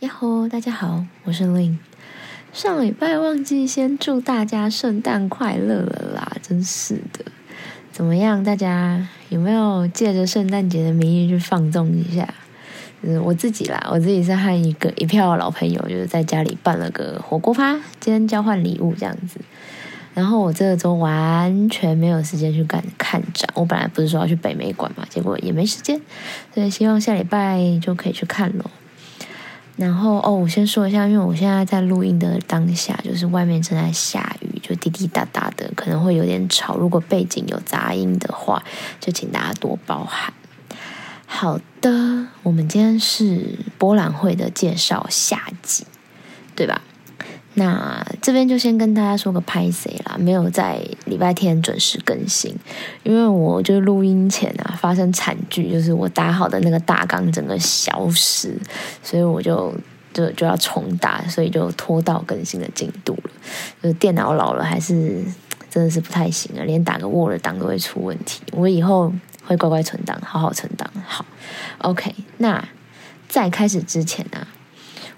呀吼，大家好，我是 Lin。上礼拜忘记先祝大家圣诞快乐了啦，真是的。怎么样，大家有没有借着圣诞节的名义去放纵一下？嗯，我自己啦，我自己是和一个一票老朋友，就是在家里办了个火锅趴，今天交换礼物这样子。然后我这个周完全没有时间去看看展，我本来不是说要去北美馆嘛，结果也没时间，所以希望下礼拜就可以去看咯。然后哦，我先说一下，因为我现在在录音的当下，就是外面正在下雨，就滴滴答答的，可能会有点吵。如果背景有杂音的话，就请大家多包涵。好的，我们今天是博览会的介绍下集，对吧？那这边就先跟大家说个拍谁啦，没有在礼拜天准时更新，因为我就录音前啊发生惨剧，就是我打好的那个大纲整个消失，所以我就就就要重打，所以就拖到更新的进度了。就是电脑老了，还是真的是不太行啊，连打个 Word 档都会出问题。我以后会乖乖存档，好好存档。好，OK。那在开始之前呢？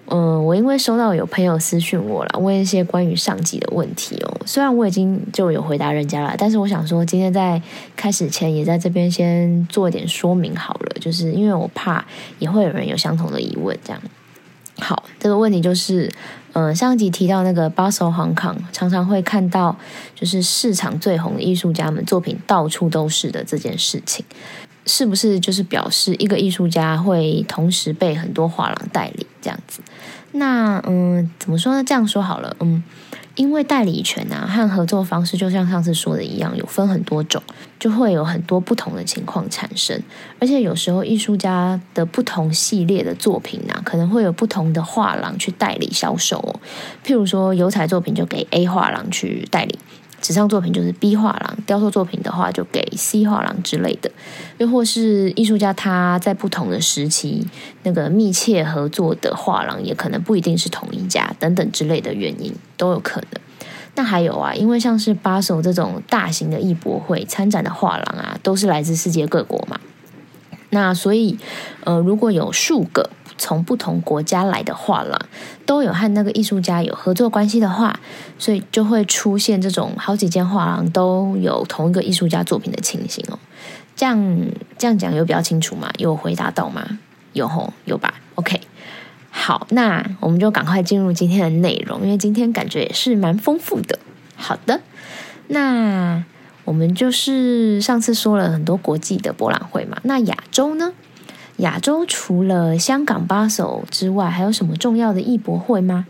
嗯，我因为收到有朋友私讯我了，问一些关于上级的问题哦。虽然我已经就有回答人家了，但是我想说，今天在开始前也在这边先做一点说明好了，就是因为我怕也会有人有相同的疑问。这样，好，这个问题就是，嗯，上一集提到那个巴塞尔康常常会看到，就是市场最红的艺术家们作品到处都是的这件事情，是不是就是表示一个艺术家会同时被很多画廊代理这样子？那嗯，怎么说呢？这样说好了，嗯，因为代理权啊和合作方式，就像上次说的一样，有分很多种，就会有很多不同的情况产生。而且有时候艺术家的不同系列的作品啊，可能会有不同的画廊去代理销售哦。譬如说油彩作品就给 A 画廊去代理。纸上作品就是 B 画廊，雕塑作品的话就给 C 画廊之类的，又或是艺术家他在不同的时期那个密切合作的画廊，也可能不一定是同一家，等等之类的原因都有可能。那还有啊，因为像是巴首这种大型的艺博会参展的画廊啊，都是来自世界各国嘛，那所以呃，如果有数个。从不同国家来的画廊都有和那个艺术家有合作关系的话，所以就会出现这种好几间画廊都有同一个艺术家作品的情形哦。这样这样讲有比较清楚吗？有回答到吗？有吼有吧？OK，好，那我们就赶快进入今天的内容，因为今天感觉也是蛮丰富的。好的，那我们就是上次说了很多国际的博览会嘛，那亚洲呢？亚洲除了香港巴首之外，还有什么重要的艺博会吗？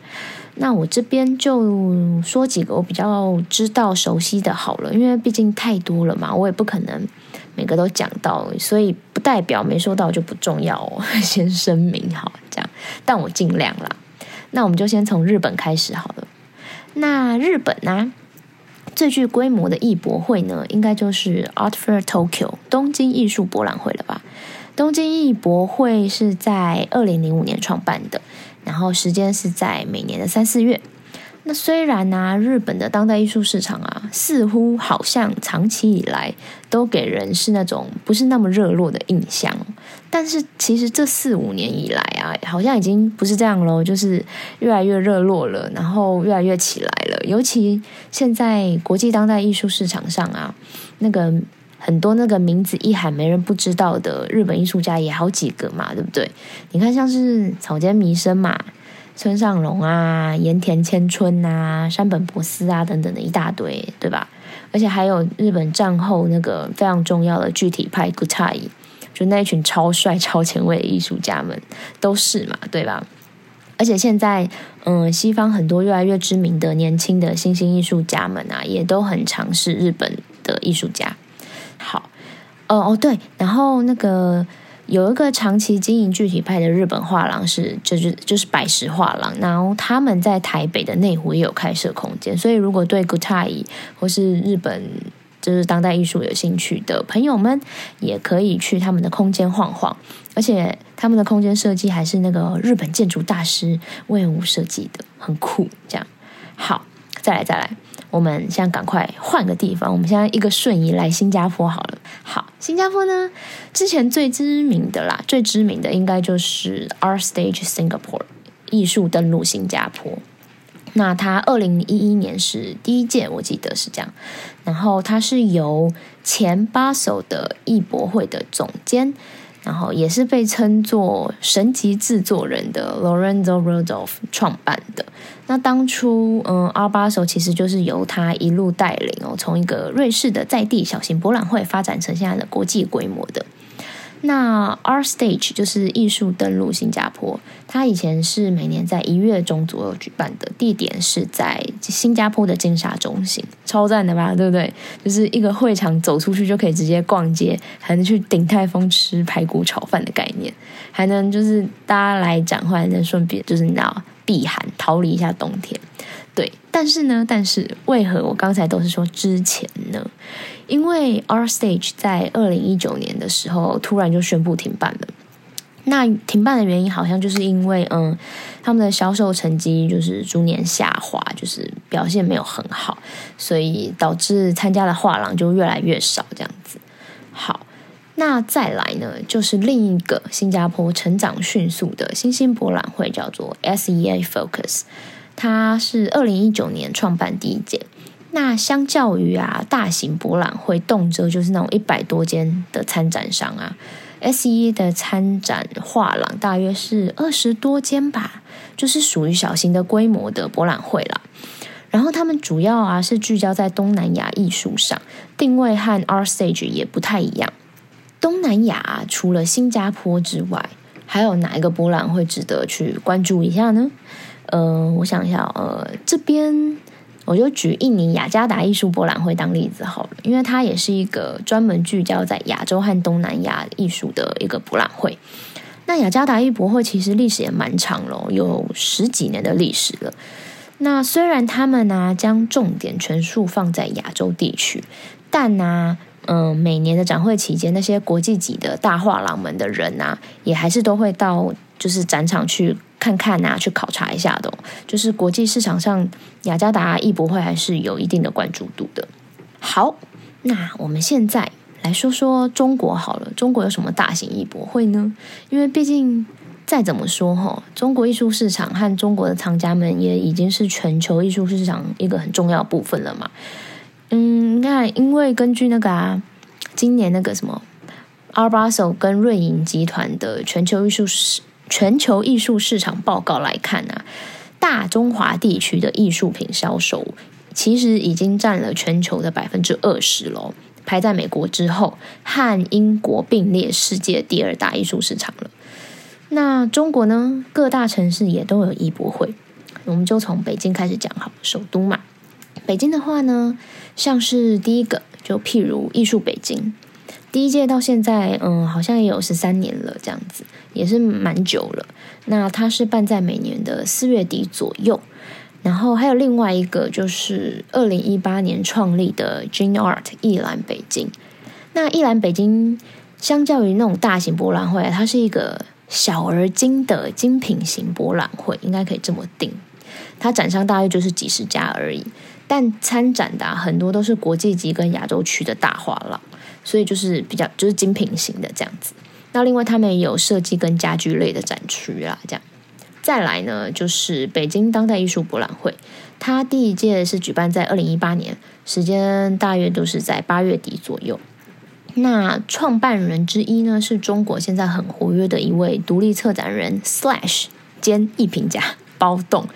那我这边就说几个我比较知道、熟悉的好了，因为毕竟太多了嘛，我也不可能每个都讲到，所以不代表没说到就不重要哦。先声明好，这样，但我尽量啦。那我们就先从日本开始好了。那日本呢，最具规模的艺博会呢，应该就是 Art Fair Tokyo 东京艺术博览会了吧？东京艺博会是在二零零五年创办的，然后时间是在每年的三四月。那虽然呢，日本的当代艺术市场啊，似乎好像长期以来都给人是那种不是那么热络的印象，但是其实这四五年以来啊，好像已经不是这样喽，就是越来越热络了，然后越来越起来了。尤其现在国际当代艺术市场上啊，那个。很多那个名字一喊没人不知道的日本艺术家也好几个嘛，对不对？你看像是草间弥生嘛、村上隆啊、盐田千春啊、山本博司啊等等的一大堆，对吧？而且还有日本战后那个非常重要的具体派 Gutai，就那一群超帅、超前卫的艺术家们都是嘛，对吧？而且现在，嗯，西方很多越来越知名的年轻的新兴艺术家们啊，也都很尝试日本的艺术家。好，哦哦对，然后那个有一个长期经营具体派的日本画廊是，就是就是百石画廊，然后他们在台北的内湖也有开设空间，所以如果对 Gutai 或是日本就是当代艺术有兴趣的朋友们，也可以去他们的空间晃晃，而且他们的空间设计还是那个日本建筑大师魏武设计的，很酷。这样，好，再来再来。我们现在赶快换个地方，我们现在一个瞬移来新加坡好了。好，新加坡呢，之前最知名的啦，最知名的应该就是 Art Stage Singapore，艺术登陆新加坡。那他二零一一年是第一届，我记得是这样。然后他是由前巴首的艺博会的总监，然后也是被称作神级制作人的 Lorenzo Rudolph 创办的。那当初，嗯，阿巴手其实就是由他一路带领哦，从一个瑞士的在地小型博览会发展成现在的国际规模的。那 R Stage 就是艺术登陆新加坡，它以前是每年在一月中左右举办的，地点是在新加坡的金沙中心，超赞的吧？对不对？就是一个会场走出去就可以直接逛街，还能去鼎泰丰吃排骨炒饭的概念，还能就是大家来展会，还能顺便就是你知道避寒，逃离一下冬天。对，但是呢，但是为何我刚才都是说之前呢？因为 R Stage 在二零一九年的时候突然就宣布停办了。那停办的原因好像就是因为，嗯，他们的销售成绩就是逐年下滑，就是表现没有很好，所以导致参加的画廊就越来越少这样子。好，那再来呢，就是另一个新加坡成长迅速的新兴博览会，叫做 SEA Focus。它是二零一九年创办第一届。那相较于啊，大型博览会动辄就是那种一百多间的参展商啊，S E A 的参展画廊大约是二十多间吧，就是属于小型的规模的博览会啦。然后他们主要啊是聚焦在东南亚艺术上，定位和 R Stage 也不太一样。东南亚除了新加坡之外，还有哪一个博览会值得去关注一下呢？呃，我想一下，呃，这边我就举印尼雅加达艺术博览会当例子好了，因为它也是一个专门聚焦在亚洲和东南亚艺术的一个博览会。那雅加达艺博会其实历史也蛮长了，有十几年的历史了。那虽然他们呢将重点全数放在亚洲地区，但呢，嗯，每年的展会期间，那些国际级的大画廊们的人啊，也还是都会到就是展场去。看看呐，去考察一下的，就是国际市场上雅加达艺博会还是有一定的关注度的。好，那我们现在来说说中国好了，中国有什么大型艺博会呢？因为毕竟再怎么说哈，中国艺术市场和中国的藏家们也已经是全球艺术市场一个很重要部分了嘛。嗯，你看，因为根据那个啊，今年那个什么阿巴索跟瑞银集团的全球艺术市。全球艺术市场报告来看啊，大中华地区的艺术品销售其实已经占了全球的百分之二十喽，排在美国之后，和英国并列世界第二大艺术市场了。那中国呢？各大城市也都有艺博会，我们就从北京开始讲好，首都嘛。北京的话呢，像是第一个，就譬如艺术北京。第一届到现在，嗯，好像也有十三年了，这样子也是蛮久了。那它是办在每年的四月底左右，然后还有另外一个就是二零一八年创立的 Gene Art 艺兰北京。那艺兰北京相较于那种大型博览会，它是一个小而精的精品型博览会，应该可以这么定。它展商大约就是几十家而已，但参展的很多都是国际级跟亚洲区的大画廊。所以就是比较就是精品型的这样子，那另外他们也有设计跟家居类的展区啦，这样。再来呢，就是北京当代艺术博览会，它第一届是举办在二零一八年，时间大约都是在八月底左右。那创办人之一呢，是中国现在很活跃的一位独立策展人 Slash 兼艺评家包栋，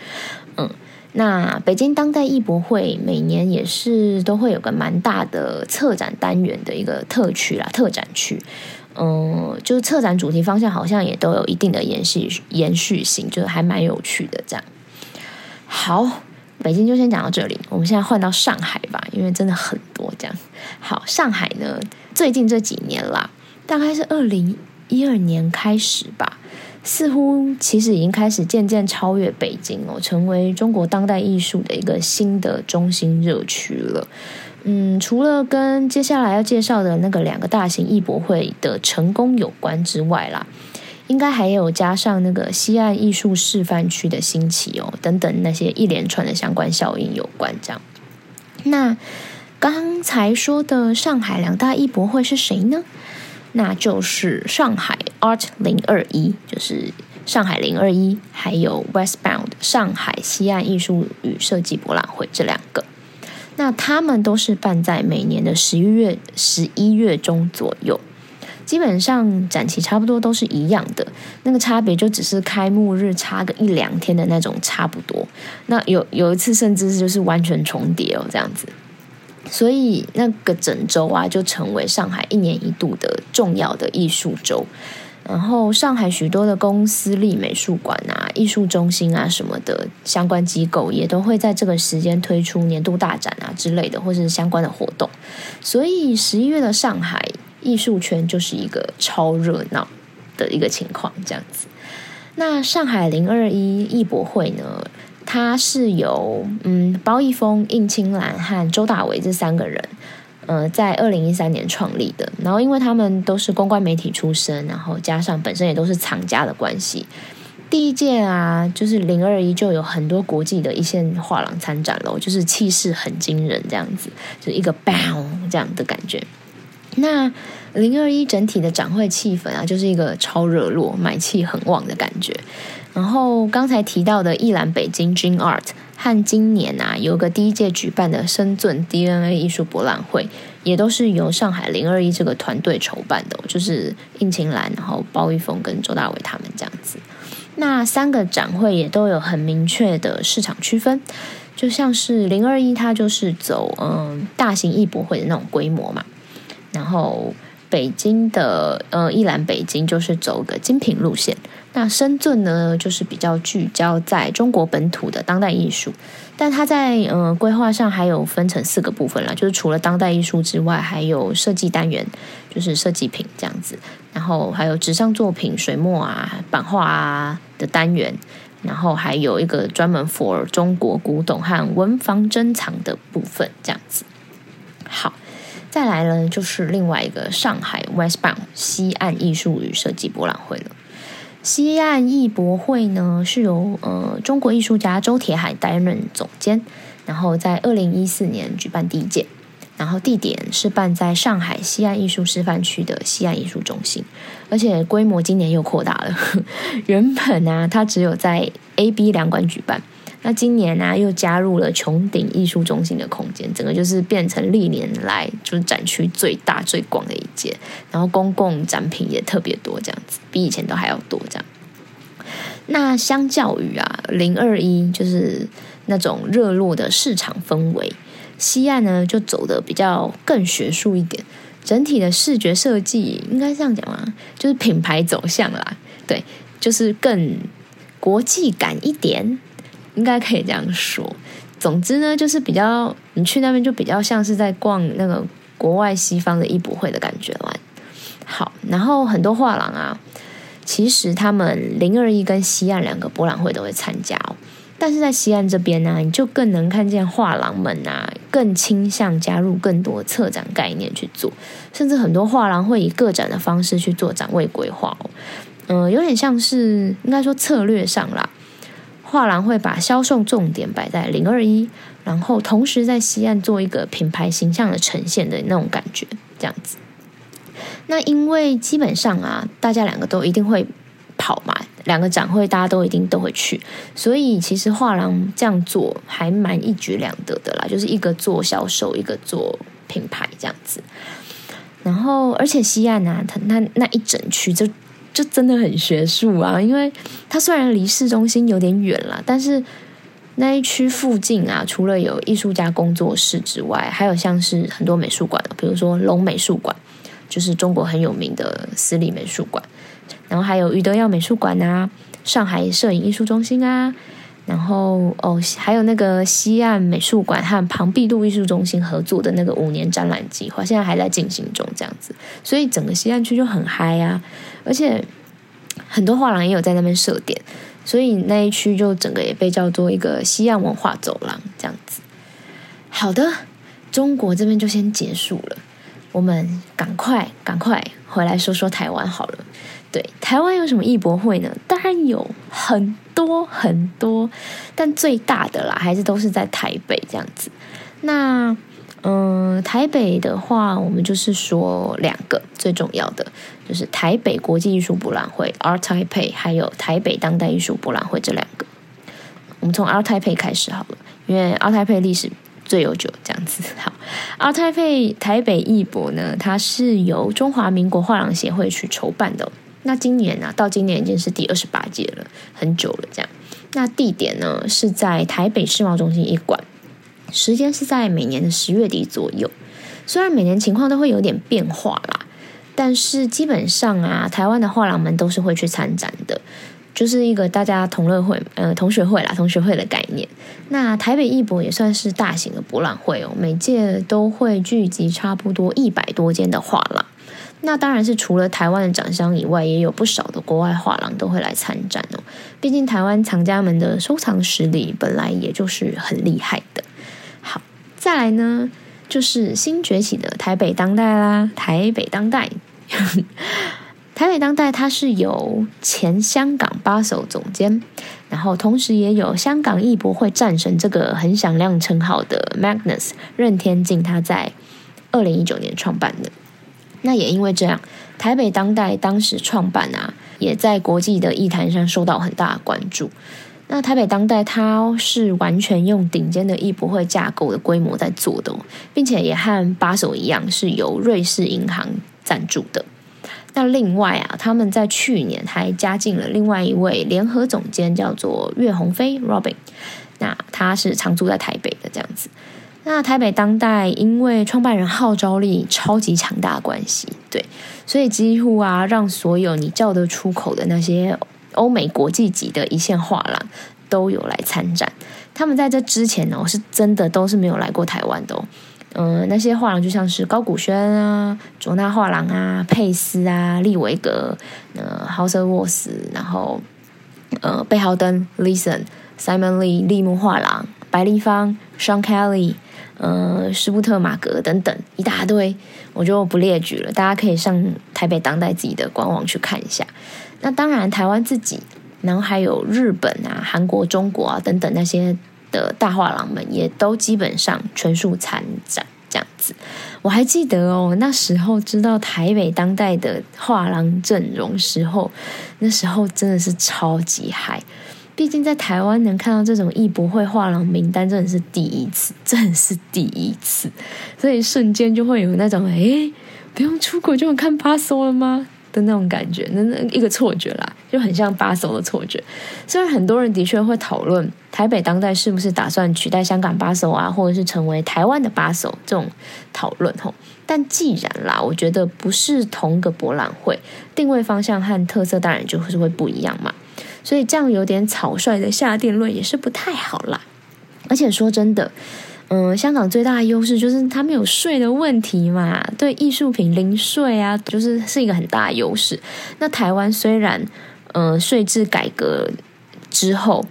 嗯。那北京当代艺博会每年也是都会有个蛮大的策展单元的一个特区啦，特展区，嗯，就是策展主题方向好像也都有一定的延续延续性，就是还蛮有趣的这样。好，北京就先讲到这里，我们现在换到上海吧，因为真的很多这样。好，上海呢，最近这几年啦，大概是二零一二年开始吧。似乎其实已经开始渐渐超越北京哦，成为中国当代艺术的一个新的中心热区了。嗯，除了跟接下来要介绍的那个两个大型艺博会的成功有关之外啦，应该还有加上那个西岸艺术示范区的兴起哦，等等那些一连串的相关效应有关。这样，那刚才说的上海两大艺博会是谁呢？那就是上海 Art 零二一，就是上海零二一，还有 Westbound 上海西岸艺术与设计博览会这两个。那他们都是办在每年的十一月十一月中左右，基本上展期差不多都是一样的，那个差别就只是开幕日差个一两天的那种差不多。那有有一次甚至就是完全重叠哦，这样子。所以那个整周啊，就成为上海一年一度的重要的艺术周。然后上海许多的公司立美术馆啊、艺术中心啊什么的相关机构，也都会在这个时间推出年度大展啊之类的，或是相关的活动。所以十一月的上海艺术圈就是一个超热闹的一个情况，这样子。那上海零二一艺博会呢？它是由嗯包奕峰、应青兰和周大为这三个人，呃，在二零一三年创立的。然后因为他们都是公关媒体出身，然后加上本身也都是藏家的关系，第一届啊，就是零二一就有很多国际的一线画廊参展了，就是气势很惊人，这样子，就一个 bang 这样的感觉。那零二一整体的展会气氛啊，就是一个超热络、买气很旺的感觉。然后刚才提到的艺览北京 Dream Art 和今年啊有个第一届举办的深圳 DNA 艺术博览会，也都是由上海零二一这个团队筹办的，就是应勤兰、然后包玉峰跟周大伟他们这样子。那三个展会也都有很明确的市场区分，就像是零二一，它就是走嗯大型艺博会的那种规模嘛，然后。北京的呃，一览北京就是走个精品路线。那深圳呢，就是比较聚焦在中国本土的当代艺术。但它在呃规划上还有分成四个部分啦，就是除了当代艺术之外，还有设计单元，就是设计品这样子。然后还有纸上作品、水墨啊、版画啊的单元。然后还有一个专门 for 中国古董和文房珍藏的部分，这样子。好。再来呢，就是另外一个上海 Westbound 西岸艺术与设计博览会了。西岸艺博会呢，是由呃中国艺术家周铁海担任总监，然后在二零一四年举办第一届，然后地点是办在上海西岸艺术示范区的西岸艺术中心，而且规模今年又扩大了。原本呢，它只有在 A、B 两馆举办。那今年呢，又加入了穹顶艺术中心的空间，整个就是变成历年来就是展区最大最广的一届，然后公共展品也特别多，这样子比以前都还要多。这样，那相较于啊零二一就是那种热络的市场氛围，西岸呢就走的比较更学术一点，整体的视觉设计应该这样讲啊，就是品牌走向啦，对，就是更国际感一点。应该可以这样说。总之呢，就是比较你去那边就比较像是在逛那个国外西方的艺博会的感觉啦。好，然后很多画廊啊，其实他们零二一跟西岸两个博览会都会参加哦。但是在西岸这边呢，你就更能看见画廊们啊，更倾向加入更多策展概念去做，甚至很多画廊会以个展的方式去做展位规划哦。嗯，有点像是应该说策略上啦。画廊会把销售重点摆在零二一，然后同时在西岸做一个品牌形象的呈现的那种感觉，这样子。那因为基本上啊，大家两个都一定会跑嘛，两个展会大家都一定都会去，所以其实画廊这样做还蛮一举两得的啦，就是一个做销售，一个做品牌这样子。然后，而且西岸啊，它那那一整区就。就真的很学术啊，因为它虽然离市中心有点远了，但是那一区附近啊，除了有艺术家工作室之外，还有像是很多美术馆，比如说龙美术馆，就是中国很有名的私立美术馆，然后还有余德耀美术馆啊，上海摄影艺术中心啊。然后哦，还有那个西岸美术馆和庞毕度艺术中心合作的那个五年展览计划，现在还在进行中，这样子，所以整个西岸区就很嗨啊！而且很多画廊也有在那边设点，所以那一区就整个也被叫做一个西岸文化走廊，这样子。好的，中国这边就先结束了，我们赶快赶快回来说说台湾好了。对，台湾有什么艺博会呢？当然有很。多很多，但最大的啦，还是都是在台北这样子。那嗯，台北的话，我们就是说两个最重要的，就是台北国际艺术博览会 （Art Taipei） 还有台北当代艺术博览会这两个。我们从 Art Taipei 开始好了，因为 Art Taipei 历史最悠久，这样子。好，Art Taipei 台北艺博呢，它是由中华民国画廊协会去筹办的。那今年呢，到今年已经是第二十八届了，很久了。这样，那地点呢是在台北世贸中心一馆。时间是在每年的十月底左右，虽然每年情况都会有点变化啦，但是基本上啊，台湾的画廊们都是会去参展的，就是一个大家同乐会，呃，同学会啦，同学会的概念。那台北艺博也算是大型的博览会哦，每届都会聚集差不多一百多间的画廊。那当然是除了台湾的展商以外，也有不少的国外画廊都会来参展哦。毕竟台湾藏家们的收藏实力本来也就是很厉害的。好再来呢，就是新崛起的台北当代啦。台北当代，台北当代，它是由前香港八手总监，然后同时也有香港艺博会战神这个很响亮称号的 Magnus 任天进，他在二零一九年创办的。那也因为这样，台北当代当时创办啊，也在国际的艺坛上受到很大的关注。那台北当代，它是完全用顶尖的艺博会架构的规模在做的，并且也和八手一样，是由瑞士银行赞助的。那另外啊，他们在去年还加进了另外一位联合总监，叫做岳鸿飞 （Robin）。那他是常住在台北的这样子。那台北当代因为创办人号召力超级强大关系，对，所以几乎啊，让所有你叫得出口的那些。欧美国际级的一线画廊都有来参展，他们在这之前呢，我是真的都是没有来过台湾的哦。嗯，那些画廊就像是高古轩啊、卓纳画廊啊、佩斯啊、利维格、呃、豪瑟沃斯，然后呃、贝豪登、Listen、Simon Lee、利木画廊、白立方、Sean Kelly、呃、施布特马格等等一大堆，我就不列举了，大家可以上台北当代自己的官网去看一下。那当然，台湾自己，然后还有日本啊、韩国、中国啊等等那些的大画廊们，也都基本上全数参展这样子。我还记得哦，那时候知道台北当代的画廊阵容时候，那时候真的是超级嗨。毕竟在台湾能看到这种艺博会画廊名单，真的是第一次，真的是第一次，所以瞬间就会有那种哎，不用出国就能看巴索了吗？的那种感觉，那那一个错觉啦，就很像巴手的错觉。虽然很多人的确会讨论台北当代是不是打算取代香港巴手啊，或者是成为台湾的巴手这种讨论吼，但既然啦，我觉得不是同个博览会，定位方向和特色当然就是会不一样嘛。所以这样有点草率的下定论也是不太好啦。而且说真的。嗯，香港最大的优势就是它没有税的问题嘛，对艺术品零税啊，就是是一个很大的优势。那台湾虽然呃税制改革之后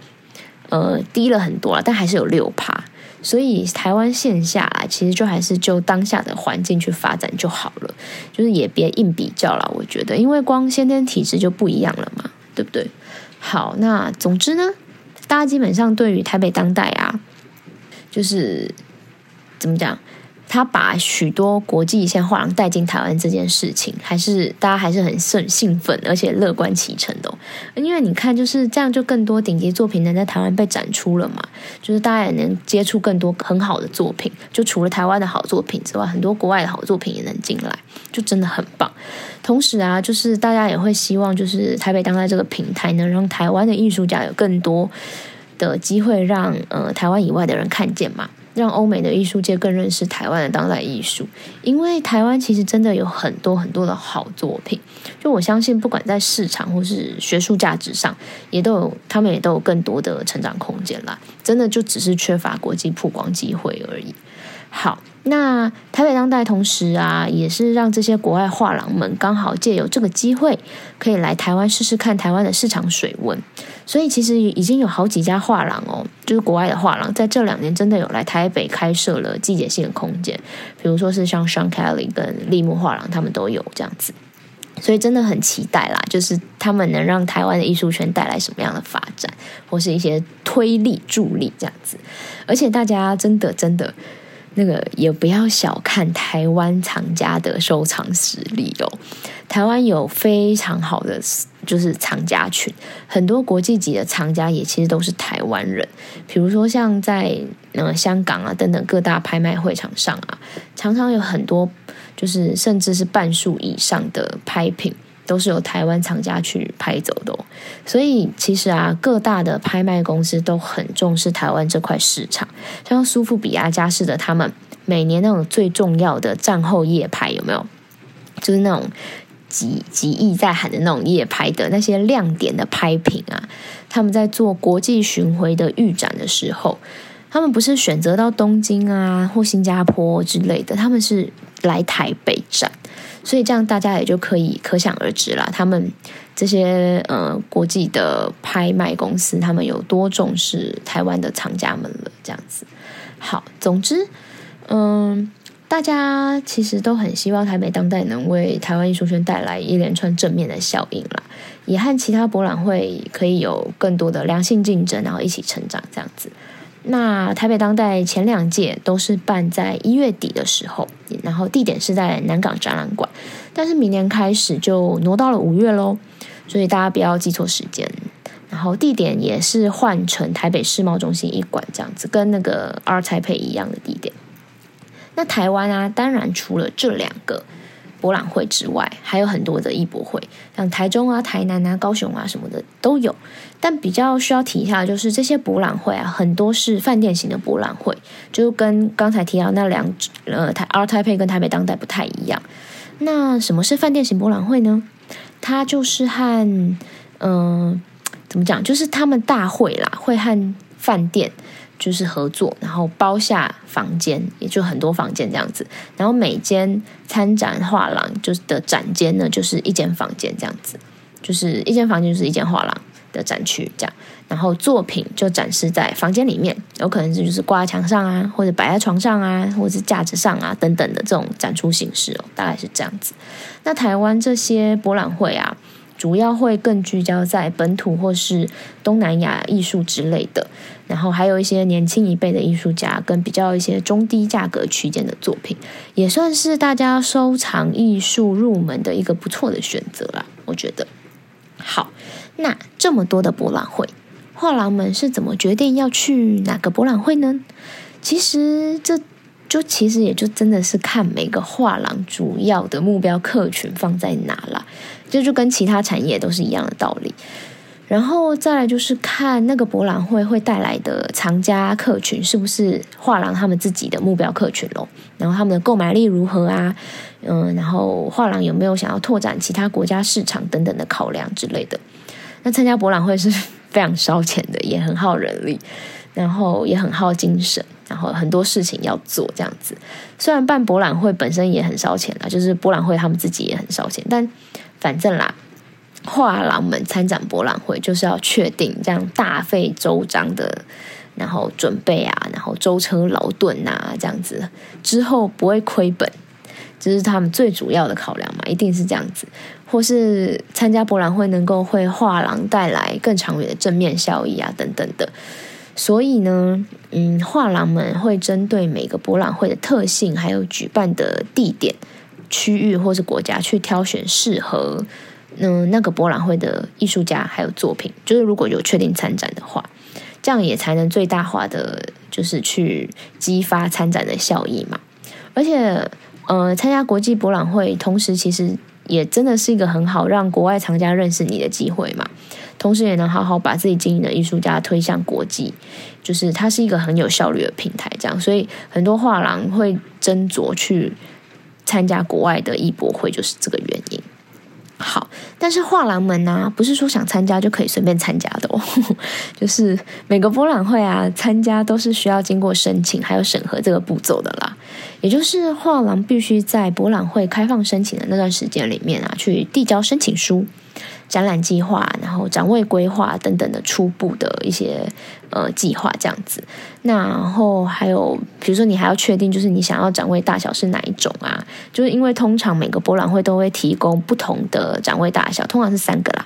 呃低了很多了，但还是有六趴，所以台湾线下来其实就还是就当下的环境去发展就好了，就是也别硬比较了。我觉得，因为光先天体质就不一样了嘛，对不对？好，那总之呢，大家基本上对于台北当代啊。就是怎么讲？他把许多国际一线画廊带进台湾这件事情，还是大家还是很兴兴奋，而且乐观其成的。因为你看，就是这样，就更多顶级作品能在台湾被展出了嘛。就是大家也能接触更多很好的作品。就除了台湾的好作品之外，很多国外的好作品也能进来，就真的很棒。同时啊，就是大家也会希望，就是台北当代这个平台，能让台湾的艺术家有更多。的机会让呃台湾以外的人看见嘛，让欧美的艺术界更认识台湾的当代艺术。因为台湾其实真的有很多很多的好作品，就我相信，不管在市场或是学术价值上，也都有他们也都有更多的成长空间啦。真的就只是缺乏国际曝光机会而已。好。那台北当代同时啊，也是让这些国外画廊们刚好借由这个机会，可以来台湾试试看台湾的市场水温。所以其实已经有好几家画廊哦，就是国外的画廊，在这两年真的有来台北开设了季节性的空间，比如说是像 Sean Kelly 跟立木画廊，他们都有这样子。所以真的很期待啦，就是他们能让台湾的艺术圈带来什么样的发展，或是一些推力助力这样子。而且大家真的真的。那个也不要小看台湾藏家的收藏实力哦。台湾有非常好的就是藏家群，很多国际级的藏家也其实都是台湾人。比如说像在呃香港啊等等各大拍卖会场上啊，常常有很多就是甚至是半数以上的拍品都是由台湾藏家去拍走的。所以其实啊，各大的拍卖公司都很重视台湾这块市场。像苏富比亚、佳士得他们每年那种最重要的战后夜拍有没有？就是那种。几几亿在喊的那种夜拍的那些亮点的拍品啊，他们在做国际巡回的预展的时候，他们不是选择到东京啊或新加坡之类的，他们是来台北展，所以这样大家也就可以可想而知啦，他们这些呃国际的拍卖公司，他们有多重视台湾的藏家们了。这样子，好，总之，嗯。大家其实都很希望台北当代能为台湾艺术圈带来一连串正面的效应啦，也和其他博览会可以有更多的良性竞争，然后一起成长这样子。那台北当代前两届都是办在一月底的时候，然后地点是在南港展览馆，但是明年开始就挪到了五月喽，所以大家不要记错时间。然后地点也是换成台北世贸中心一馆这样子，跟那个二台配一样的地点。那台湾啊，当然除了这两个博览会之外，还有很多的艺博会，像台中啊、台南啊、高雄啊什么的都有。但比较需要提一下，就是这些博览会啊，很多是饭店型的博览会，就跟刚才提到那两呃台 Art a p e 跟台北当代不太一样。那什么是饭店型博览会呢？它就是和嗯怎么讲，就是他们大会啦，会和饭店。就是合作，然后包下房间，也就很多房间这样子。然后每间参展画廊就是的展间呢，就是一间房间这样子，就是一间房间就是一间画廊的展区这样。然后作品就展示在房间里面，有可能是就是挂在墙上啊，或者摆在床上啊，或者是架子上啊等等的这种展出形式哦，大概是这样子。那台湾这些博览会啊。主要会更聚焦在本土或是东南亚艺术之类的，然后还有一些年轻一辈的艺术家跟比较一些中低价格区间的作品，也算是大家收藏艺术入门的一个不错的选择啦。我觉得，好，那这么多的博览会，画廊们是怎么决定要去哪个博览会呢？其实这。就其实也就真的是看每个画廊主要的目标客群放在哪了，这就跟其他产业都是一样的道理。然后再来就是看那个博览会会带来的藏家客群是不是画廊他们自己的目标客群咯，然后他们的购买力如何啊？嗯，然后画廊有没有想要拓展其他国家市场等等的考量之类的。那参加博览会是非常烧钱的，也很耗人力，然后也很耗精神。然后很多事情要做，这样子。虽然办博览会本身也很烧钱啦，就是博览会他们自己也很烧钱，但反正啦，画廊们参展博览会就是要确定这样大费周章的，然后准备啊，然后舟车劳顿啊，这样子之后不会亏本，这是他们最主要的考量嘛，一定是这样子。或是参加博览会能够为画廊带来更长远的正面效益啊，等等的。所以呢，嗯，画廊们会针对每个博览会的特性，还有举办的地点、区域或是国家，去挑选适合嗯那个博览会的艺术家还有作品。就是如果有确定参展的话，这样也才能最大化的就是去激发参展的效益嘛。而且，呃，参加国际博览会，同时其实也真的是一个很好让国外藏家认识你的机会嘛。同时也能好好把自己经营的艺术家推向国际，就是它是一个很有效率的平台，这样，所以很多画廊会斟酌去参加国外的艺博会，就是这个原因。好，但是画廊们呢，不是说想参加就可以随便参加的哦，就是每个博览会啊，参加都是需要经过申请还有审核这个步骤的啦，也就是画廊必须在博览会开放申请的那段时间里面啊，去递交申请书。展览计划，然后展位规划等等的初步的一些呃计划这样子。那然后还有，比如说你还要确定，就是你想要展位大小是哪一种啊？就是因为通常每个博览会都会提供不同的展位大小，通常是三个啦，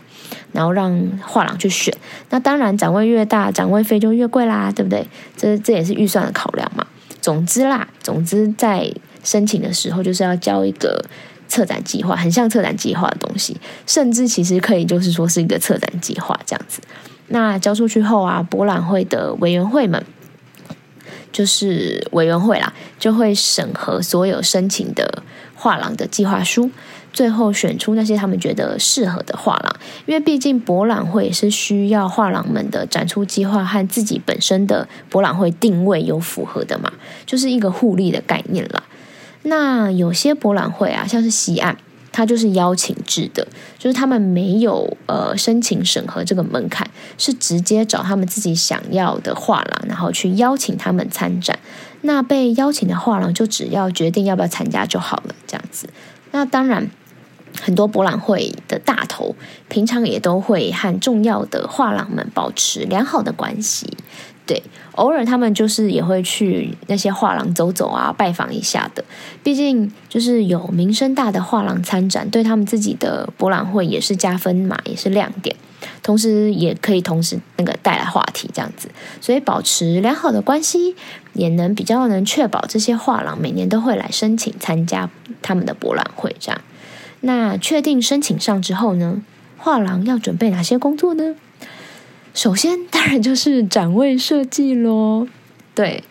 然后让画廊去选。那当然展位越大，展位费就越贵啦，对不对？这这也是预算的考量嘛。总之啦，总之在申请的时候就是要交一个策展计划，很像策展计划的东西，甚至其实可以就是说是一个策展计划这样子。那交出去后啊，博览会的委员会们，就是委员会啦，就会审核所有申请的画廊的计划书。最后选出那些他们觉得适合的画廊，因为毕竟博览会是需要画廊们的展出计划和自己本身的博览会定位有符合的嘛，就是一个互利的概念啦。那有些博览会啊，像是西岸，它就是邀请制的，就是他们没有呃申请审核这个门槛，是直接找他们自己想要的画廊，然后去邀请他们参展。那被邀请的画廊就只要决定要不要参加就好了，这样子。那当然。很多博览会的大头，平常也都会和重要的画廊们保持良好的关系。对，偶尔他们就是也会去那些画廊走走啊，拜访一下的。毕竟就是有名声大的画廊参展，对他们自己的博览会也是加分嘛，也是亮点。同时也可以同时那个带来话题这样子，所以保持良好的关系，也能比较能确保这些画廊每年都会来申请参加他们的博览会这样。那确定申请上之后呢？画廊要准备哪些工作呢？首先，当然就是展位设计咯。对，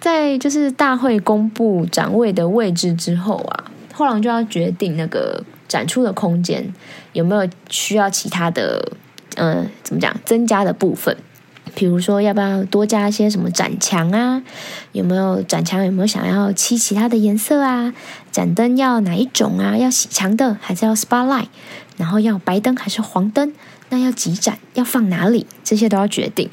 在就是大会公布展位的位置之后啊，画廊就要决定那个展出的空间有没有需要其他的，呃，怎么讲，增加的部分。比如说，要不要多加一些什么展墙啊？有没有展墙？有没有想要漆其他的颜色啊？展灯要哪一种啊？要洗墙的还是要 spotlight？然后要白灯还是黄灯？那要几盏？要放哪里？这些都要决定。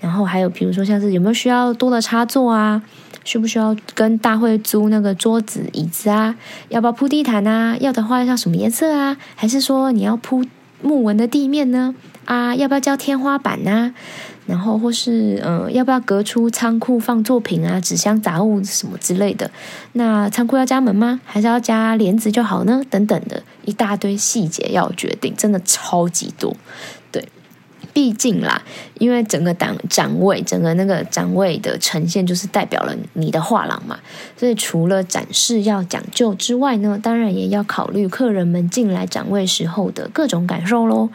然后还有，比如说像是有没有需要多的插座啊？需不需要跟大会租那个桌子、椅子啊？要不要铺地毯啊？要的话要什么颜色啊？还是说你要铺木纹的地面呢？啊，要不要交天花板呢？然后或是呃，要不要隔出仓库放作品啊、纸箱、杂物什么之类的？那仓库要加门吗？还是要加帘子就好呢？等等的一大堆细节要决定，真的超级多。对，毕竟啦，因为整个展展位，整个那个展位的呈现就是代表了你的画廊嘛，所以除了展示要讲究之外呢，当然也要考虑客人们进来展位时候的各种感受喽。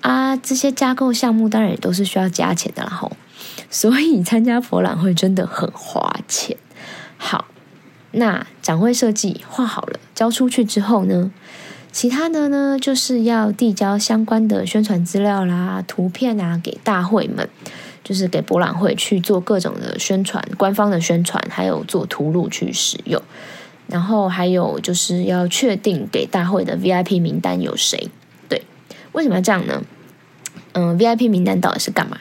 啊，这些加购项目当然也都是需要加钱的，然后，所以参加博览会真的很花钱。好，那展会设计画好了，交出去之后呢，其他的呢就是要递交相关的宣传资料啦、图片啊给大会们，就是给博览会去做各种的宣传、官方的宣传，还有做图录去使用。然后还有就是要确定给大会的 VIP 名单有谁。为什么要这样呢？嗯，VIP 名单到底是干嘛？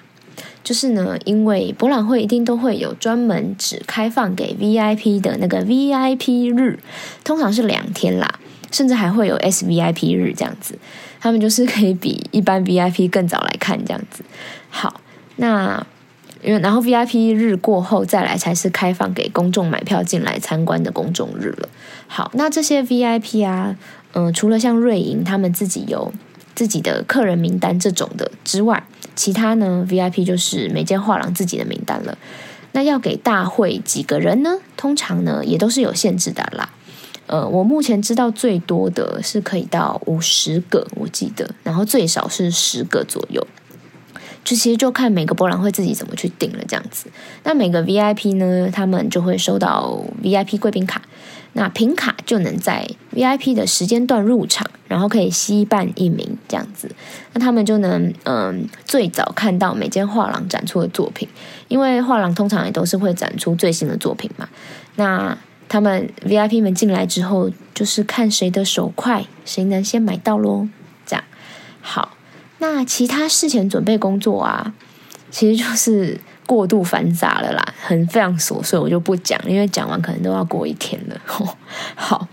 就是呢，因为博览会一定都会有专门只开放给 VIP 的那个 VIP 日，通常是两天啦，甚至还会有 SVIP 日这样子。他们就是可以比一般 VIP 更早来看这样子。好，那因为然后 VIP 日过后再来才是开放给公众买票进来参观的公众日了。好，那这些 VIP 啊，嗯，除了像瑞银他们自己有。自己的客人名单这种的之外，其他呢？VIP 就是每间画廊自己的名单了。那要给大会几个人呢？通常呢也都是有限制的啦。呃，我目前知道最多的是可以到五十个，我记得，然后最少是十个左右。就其实就看每个博览会自己怎么去定了这样子。那每个 VIP 呢，他们就会收到 VIP 贵宾卡。那凭卡就能在 VIP 的时间段入场，然后可以吸办一名这样子，那他们就能嗯最早看到每间画廊展出的作品，因为画廊通常也都是会展出最新的作品嘛。那他们 VIP 们进来之后，就是看谁的手快，谁能先买到喽。这样好，那其他事前准备工作啊，其实就是。过度繁杂了啦，很非常琐碎，我就不讲，因为讲完可能都要过一天了。好，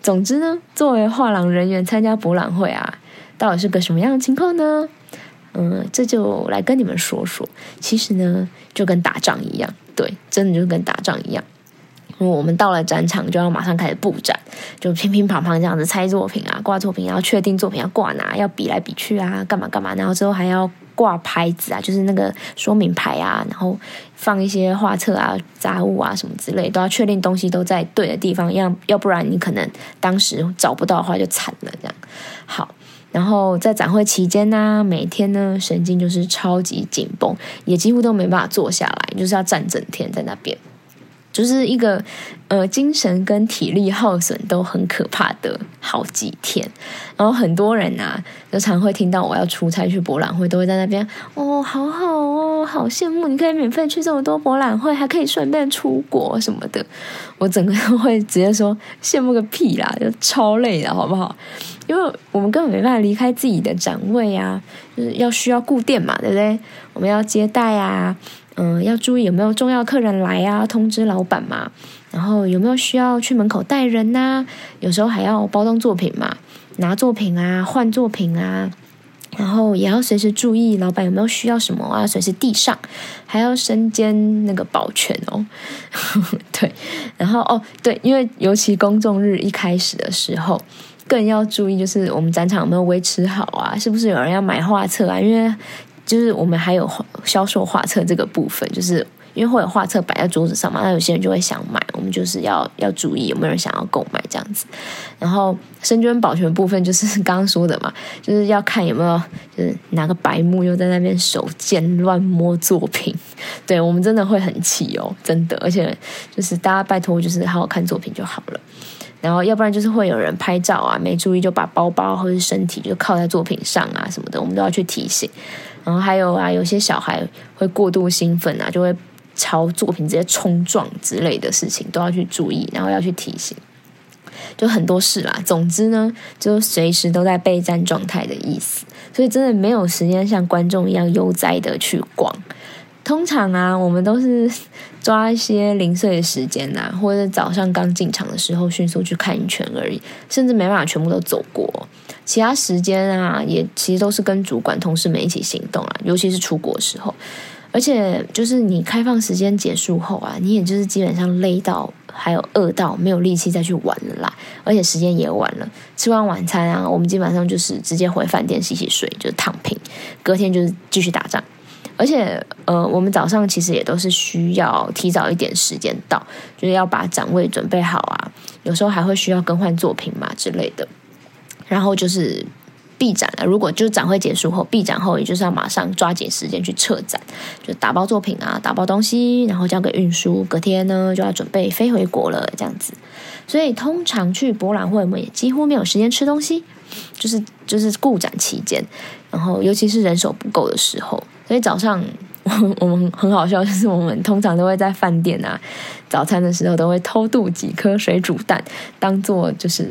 总之呢，作为画廊人员参加博览会啊，到底是个什么样的情况呢？嗯，这就来跟你们说说。其实呢，就跟打仗一样，对，真的就跟打仗一样。我们到了展场，就要马上开始布展，就乒乒乓乓这样子拆作品啊，挂作品，然后确定作品要挂哪，要比来比去啊，干嘛干嘛，然后之后还要。挂牌子啊，就是那个说明牌啊，然后放一些画册啊、杂物啊什么之类，都要确定东西都在对的地方，要要不然你可能当时找不到的话就惨了。这样好，然后在展会期间呢，每天呢神经就是超级紧绷，也几乎都没办法坐下来，就是要站整天在那边。就是一个呃精神跟体力耗损都很可怕的好几天，然后很多人啊，就常会听到我要出差去博览会，都会在那边哦，好好哦，好羡慕，你可以免费去这么多博览会，还可以顺便出国什么的。我整个会直接说羡慕个屁啦，就超累的好不好？因为我们根本没办法离开自己的展位啊，就是要需要固店嘛，对不对？我们要接待啊。嗯，要注意有没有重要客人来啊，通知老板嘛。然后有没有需要去门口带人呐？有时候还要包装作品嘛，拿作品啊，换作品啊。然后也要随时注意老板有没有需要什么啊，随时递上。还要身兼那个保全哦。对，然后哦，对，因为尤其公众日一开始的时候，更要注意，就是我们展场有没有维持好啊？是不是有人要买画册啊？因为就是我们还有销售画册这个部分，就是因为会有画册摆在桌子上嘛，那有些人就会想买，我们就是要要注意有没有人想要购买这样子。然后深捐保全部分就是刚刚说的嘛，就是要看有没有就是哪个白目又在那边手贱乱摸作品，对我们真的会很气哦，真的。而且就是大家拜托，就是好好看作品就好了。然后要不然就是会有人拍照啊，没注意就把包包或者身体就靠在作品上啊什么的，我们都要去提醒。然后还有啊，有些小孩会过度兴奋啊，就会朝作品直接冲撞之类的事情，都要去注意，然后要去提醒，就很多事啦。总之呢，就随时都在备战状态的意思，所以真的没有时间像观众一样悠哉的去逛。通常啊，我们都是 抓一些零碎的时间呐，或者早上刚进场的时候迅速去看一圈而已，甚至没办法全部都走过。其他时间啊，也其实都是跟主管、同事们一起行动啊，尤其是出国的时候。而且就是你开放时间结束后啊，你也就是基本上累到，还有饿到，没有力气再去玩了啦。而且时间也晚了，吃完晚餐啊，我们基本上就是直接回饭店洗洗睡，就躺平，隔天就是继续打仗。而且呃，我们早上其实也都是需要提早一点时间到，就是要把展位准备好啊，有时候还会需要更换作品嘛之类的。然后就是闭展了。如果就展会结束后，闭展后，也就是要马上抓紧时间去撤展，就打包作品啊，打包东西，然后交给运输。隔天呢，就要准备飞回国了，这样子。所以通常去博览会，我们也几乎没有时间吃东西，就是就是顾展期间，然后尤其是人手不够的时候，所以早上我我们很好笑，就是我们通常都会在饭店啊，早餐的时候都会偷渡几颗水煮蛋，当做就是。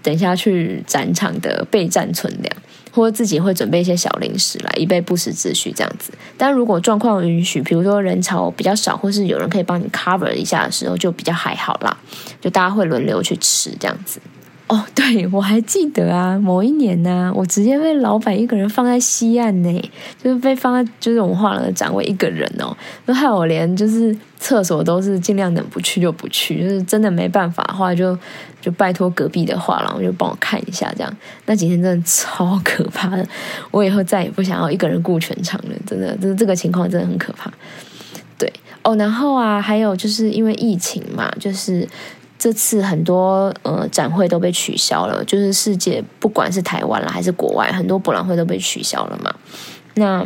等下去展场的备战存粮，或自己会准备一些小零食来以备不时之需，这样子。但如果状况允许，比如说人潮比较少，或是有人可以帮你 cover 一下的时候，就比较还好啦。就大家会轮流去吃这样子。哦，对，我还记得啊，某一年呢，我直接被老板一个人放在西岸呢，就是被放在就是我们画廊的展位一个人哦，都害我连就是厕所都是尽量能不去就不去，就是真的没办法的话，就就拜托隔壁的画廊就帮我看一下这样。那几天真的超可怕的，我以后再也不想要一个人顾全场了，真的，就是这个情况真的很可怕。对，哦，然后啊，还有就是因为疫情嘛，就是。这次很多呃展会都被取消了，就是世界不管是台湾了还是国外，很多博览会都被取消了嘛。那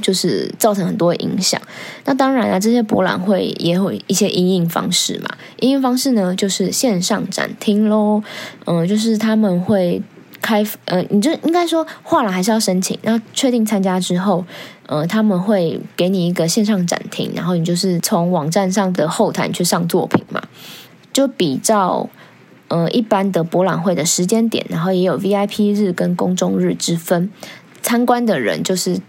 就是造成很多影响。那当然了，这些博览会也有一些营运方式嘛。营运方式呢，就是线上展厅喽。嗯，就是他们会开呃，你就应该说画廊还是要申请。那确定参加之后，呃，他们会给你一个线上展厅，然后你就是从网站上的后台去上作品嘛。就比较呃一般的博览会的时间点，然后也有 VIP 日跟公众日之分。参观的人就是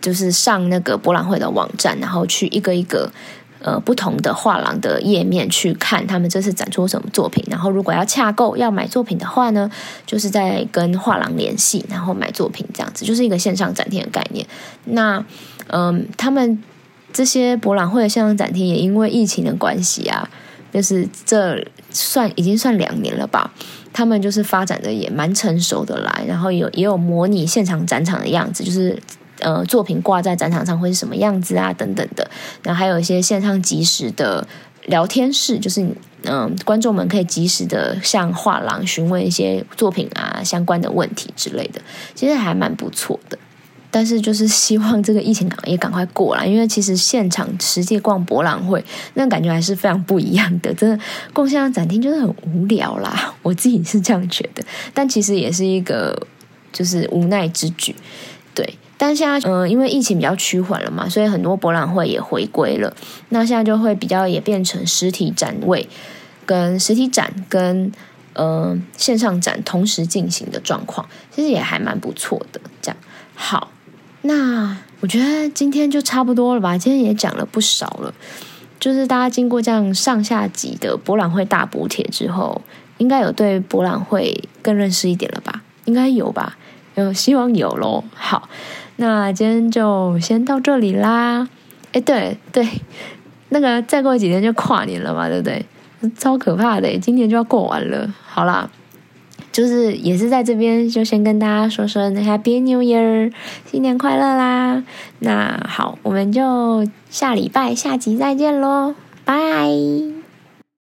就是上那个博览会的网站，然后去一个一个呃不同的画廊的页面去看他们这次展出什么作品。然后如果要洽购要买作品的话呢，就是在跟画廊联系，然后买作品这样子，就是一个线上展厅的概念。那嗯，他们这些博览会的线上展厅也因为疫情的关系啊。就是这算已经算两年了吧，他们就是发展的也蛮成熟的来，然后有也有模拟现场展场的样子，就是呃作品挂在展场上会是什么样子啊等等的。然后还有一些线上即时的聊天室，就是嗯观众们可以及时的向画廊询问一些作品啊相关的问题之类的，其实还蛮不错的。但是就是希望这个疫情赶快也赶快过来，因为其实现场实际逛博览会那感觉还是非常不一样的。真的逛线上展厅就是很无聊啦，我自己是这样觉得。但其实也是一个就是无奈之举，对。但现在嗯，因为疫情比较趋缓了嘛，所以很多博览会也回归了。那现在就会比较也变成实体展位跟实体展跟呃线上展同时进行的状况，其实也还蛮不错的。这样好。那我觉得今天就差不多了吧，今天也讲了不少了。就是大家经过这样上下集的博览会大补帖之后，应该有对博览会更认识一点了吧？应该有吧？有希望有咯。好，那今天就先到这里啦。哎，对对，那个再过几天就跨年了嘛，对不对？超可怕的，今年就要过完了。好啦。就是也是在这边，就先跟大家说声 Happy New Year，新年快乐啦！那好，我们就下礼拜下集再见喽，拜。